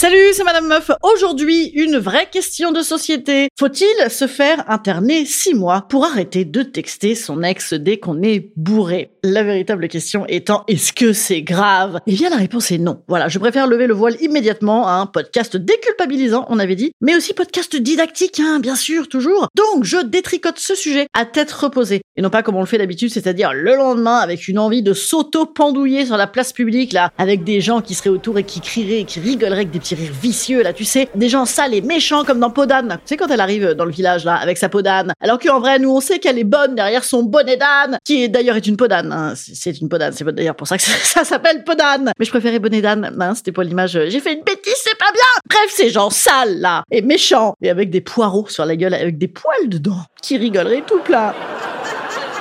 Salut, c'est Madame Meuf. Aujourd'hui, une vraie question de société. Faut-il se faire interner six mois pour arrêter de texter son ex dès qu'on est bourré? La véritable question étant, est-ce que c'est grave? Eh bien, la réponse est non. Voilà, je préfère lever le voile immédiatement à un podcast déculpabilisant, on avait dit, mais aussi podcast didactique, hein, bien sûr, toujours. Donc, je détricote ce sujet à tête reposée. Et non pas comme on le fait d'habitude, c'est-à-dire le lendemain avec une envie de s'auto-pendouiller sur la place publique, là, avec des gens qui seraient autour et qui crieraient et qui rigoleraient avec des petits rires vicieux, là, tu sais, des gens sales et méchants comme dans Podane. Tu sais, quand elle arrive dans le village, là, avec sa Podane. Alors qu'en vrai, nous, on sait qu'elle est bonne derrière son bonnet d'âne, qui d'ailleurs est une Podane. Hein. C'est une Podane, c'est d'ailleurs pour ça que ça, s'appelle Podane. Mais je préférais bonnet d'âne, hein, c'était pour l'image. J'ai fait une bêtise, c'est pas bien Bref, ces gens sales, là, et méchants, et avec des poireaux sur la gueule, avec des poils dedans, qui rigoleraient tout plat.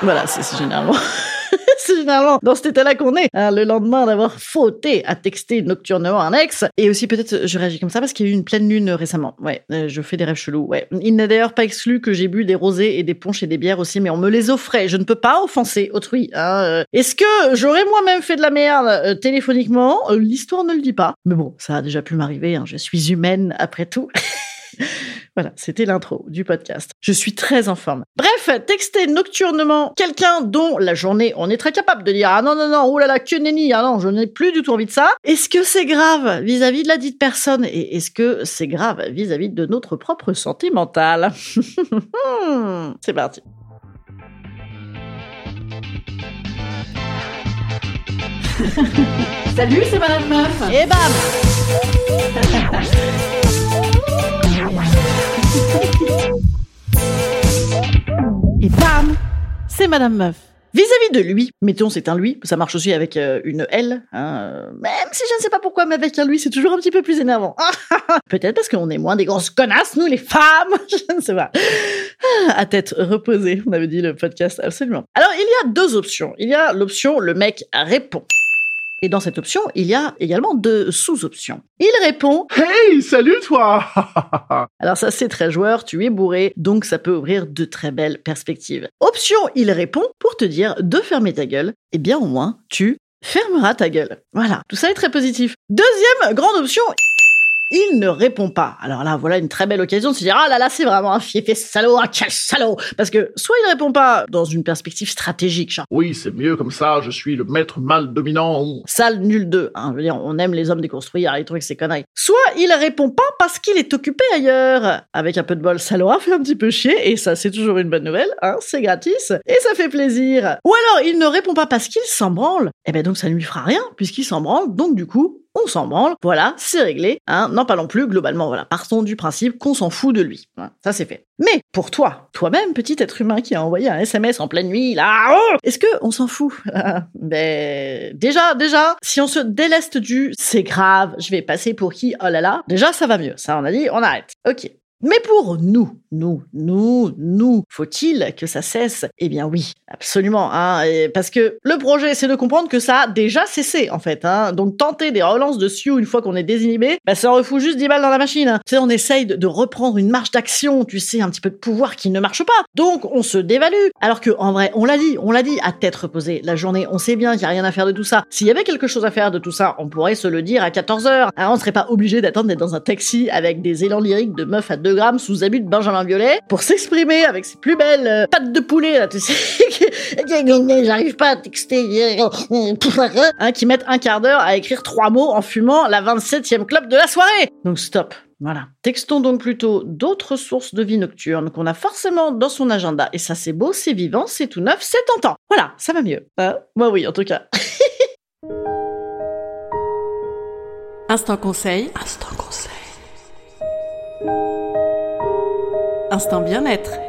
Voilà, c'est généralement c'est généralement dans cet état-là qu'on est. Hein, le lendemain d'avoir fauté à texter nocturnement un ex. Et aussi, peut-être, je réagis comme ça parce qu'il y a eu une pleine lune récemment. Ouais, euh, je fais des rêves chelous. Ouais. Il n'est d'ailleurs pas exclu que j'ai bu des rosés et des punches et des bières aussi, mais on me les offrait. Je ne peux pas offenser autrui. Hein. Euh. Est-ce que j'aurais moi-même fait de la merde euh, téléphoniquement? L'histoire ne le dit pas. Mais bon, ça a déjà pu m'arriver. Hein. Je suis humaine après tout. Voilà, c'était l'intro du podcast. Je suis très en forme. Bref, texter nocturnement quelqu'un dont la journée on est très capable de dire ah non non non oh là là que nenni ah non je n'ai plus du tout envie de ça. Est-ce que c'est grave vis-à-vis de la dite personne et est-ce que c'est grave vis-à-vis de notre propre santé mentale? C'est parti. Salut, c'est Madame Meuf. Et bam C'est Madame Meuf. Vis-à-vis de lui, mettons c'est un lui, ça marche aussi avec euh, une L, hein, même si je ne sais pas pourquoi, mais avec un lui c'est toujours un petit peu plus énervant. Peut-être parce qu'on est moins des grosses connasses, nous les femmes, je ne sais pas. À tête reposée, on avait dit le podcast, absolument. Alors il y a deux options. Il y a l'option le mec répond. Et dans cette option, il y a également deux sous-options. Il répond Hey, salut toi Alors ça c'est très joueur, tu es bourré, donc ça peut ouvrir de très belles perspectives. Option, il répond pour te dire de fermer ta gueule. Eh bien au moins, tu fermeras ta gueule. Voilà, tout ça est très positif. Deuxième grande option, il ne répond pas. Alors là, voilà une très belle occasion de se dire ah là là, c'est vraiment un fiefé salaud, un quel salaud. Parce que soit il répond pas dans une perspective stratégique, genre oui c'est mieux comme ça, je suis le maître mal dominant. Sale nul 2, hein, je veux dire, on aime les hommes déconstruits, arrête trucs c'est conneries. Soit il répond pas parce qu'il est occupé ailleurs. Avec un peu de bol, ça l'aura fait un petit peu chier et ça c'est toujours une bonne nouvelle, hein, c'est gratis et ça fait plaisir. Ou alors il ne répond pas parce qu'il s'en branle. Eh ben donc ça ne lui fera rien puisqu'il s'en branle, donc du coup on s'en branle, voilà, c'est réglé, hein, non pas non plus, globalement, voilà, partons du principe qu'on s'en fout de lui, ça c'est fait. Mais pour toi, toi-même, petit être humain qui a envoyé un SMS en pleine nuit, là, oh! Est-ce que on s'en fout? Ben déjà, déjà, si on se déleste du c'est grave, je vais passer pour qui, oh là là, déjà ça va mieux, ça on a dit, on arrête, ok. Mais pour nous, nous, nous, nous, faut-il que ça cesse? Eh bien oui, absolument, hein, parce que le projet, c'est de comprendre que ça a déjà cessé, en fait. Hein, donc tenter des relances de Sioux une fois qu'on est désinhibé, bah, ça refout juste 10 balles dans la machine. Hein. On essaye de, reprendre une marche d'action, tu sais, un petit peu de pouvoir qui ne marche pas. Donc on se dévalue. Alors que, en vrai, on l'a dit, on l'a dit, à tête reposée, la journée, on sait bien qu'il n'y a rien à faire de tout ça. S'il y avait quelque chose à faire de tout ça, on pourrait se le dire à 14 heures. Hein, on serait pas obligé d'attendre d'être dans un taxi avec des élans lyriques de meufs à deux 2 grammes sous abus de Benjamin Violet pour s'exprimer avec ses plus belles euh, pattes de poulet, là, tu sais. J'arrive pas à texter. Hein, qui mettent un quart d'heure à écrire trois mots en fumant la 27e clope de la soirée. Donc stop. Voilà. Textons donc plutôt d'autres sources de vie nocturne qu'on a forcément dans son agenda. Et ça, c'est beau, c'est vivant, c'est tout neuf, c'est tentant. Voilà, ça va mieux. Hein? Moi, oui, en tout cas. Instant conseil. Instant Instant bien-être.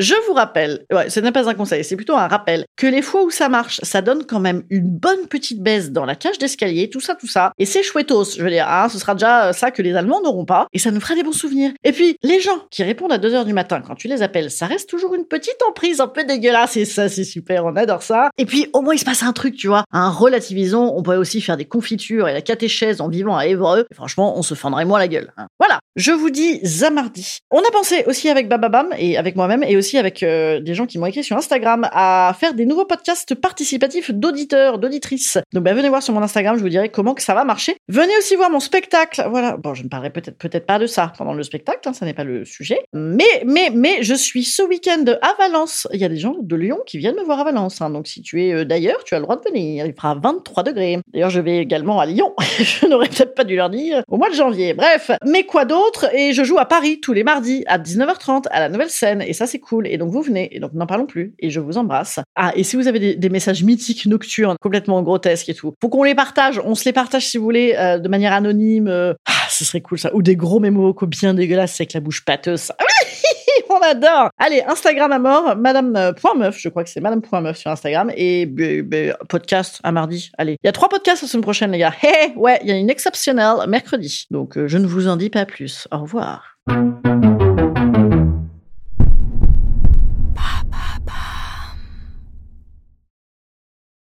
Je vous rappelle, ouais, ce n'est pas un conseil, c'est plutôt un rappel, que les fois où ça marche, ça donne quand même une bonne petite baisse dans la cage d'escalier, tout ça, tout ça. Et c'est chouettos, je veux dire, hein, ce sera déjà ça que les Allemands n'auront pas, et ça nous fera des bons souvenirs. Et puis, les gens qui répondent à 2h du matin quand tu les appelles, ça reste toujours une petite emprise un peu dégueulasse, et ça, c'est super, on adore ça. Et puis, au moins, il se passe un truc, tu vois. Un relativisons, on pourrait aussi faire des confitures et la catéchèse en vivant à Évreux. Et franchement, on se fendrait moins la gueule. Hein. Voilà, je vous dis Zamardi. On a pensé aussi avec Bababam et avec moi-même et aussi avec euh, des gens qui m'ont écrit sur Instagram à faire des nouveaux podcasts participatifs d'auditeurs, d'auditrices. Donc bah, venez voir sur mon Instagram, je vous dirai comment que ça va marcher. Venez aussi voir mon spectacle. Voilà. Bon, je ne parlerai peut-être peut-être pas de ça pendant le spectacle, hein, ça n'est pas le sujet. Mais mais mais je suis ce week-end à Valence. Il y a des gens de Lyon qui viennent me voir à Valence. Hein. Donc si tu es euh, d'ailleurs, tu as le droit de venir. Il fera 23 degrés. D'ailleurs, je vais également à Lyon. je n'aurais peut-être pas dû leur dire au mois de janvier. Bref, mais quoi d'autre? Et je joue à Paris tous les mardis à 19h30 à la nouvelle scène et ça c'est cool. Et donc vous venez, et donc n'en parlons plus, et je vous embrasse. Ah, et si vous avez des, messages mythiques nocturnes, complètement grotesques et tout, faut qu'on les partage, on se les partage si vous voulez, euh, de manière anonyme. Euh, ah, ce serait cool ça. Ou des gros mémos vocaux bien dégueulasses avec la bouche pâteuse. on adore. Allez, Instagram à mort, madame.meuf, je crois que c'est madame.meuf sur Instagram, et podcast à mardi. Allez, il y a trois podcasts la semaine prochaine, les gars. Hé, ouais, il y a une exceptionnelle mercredi. Donc, euh, je ne vous en dis pas plus. Au revoir.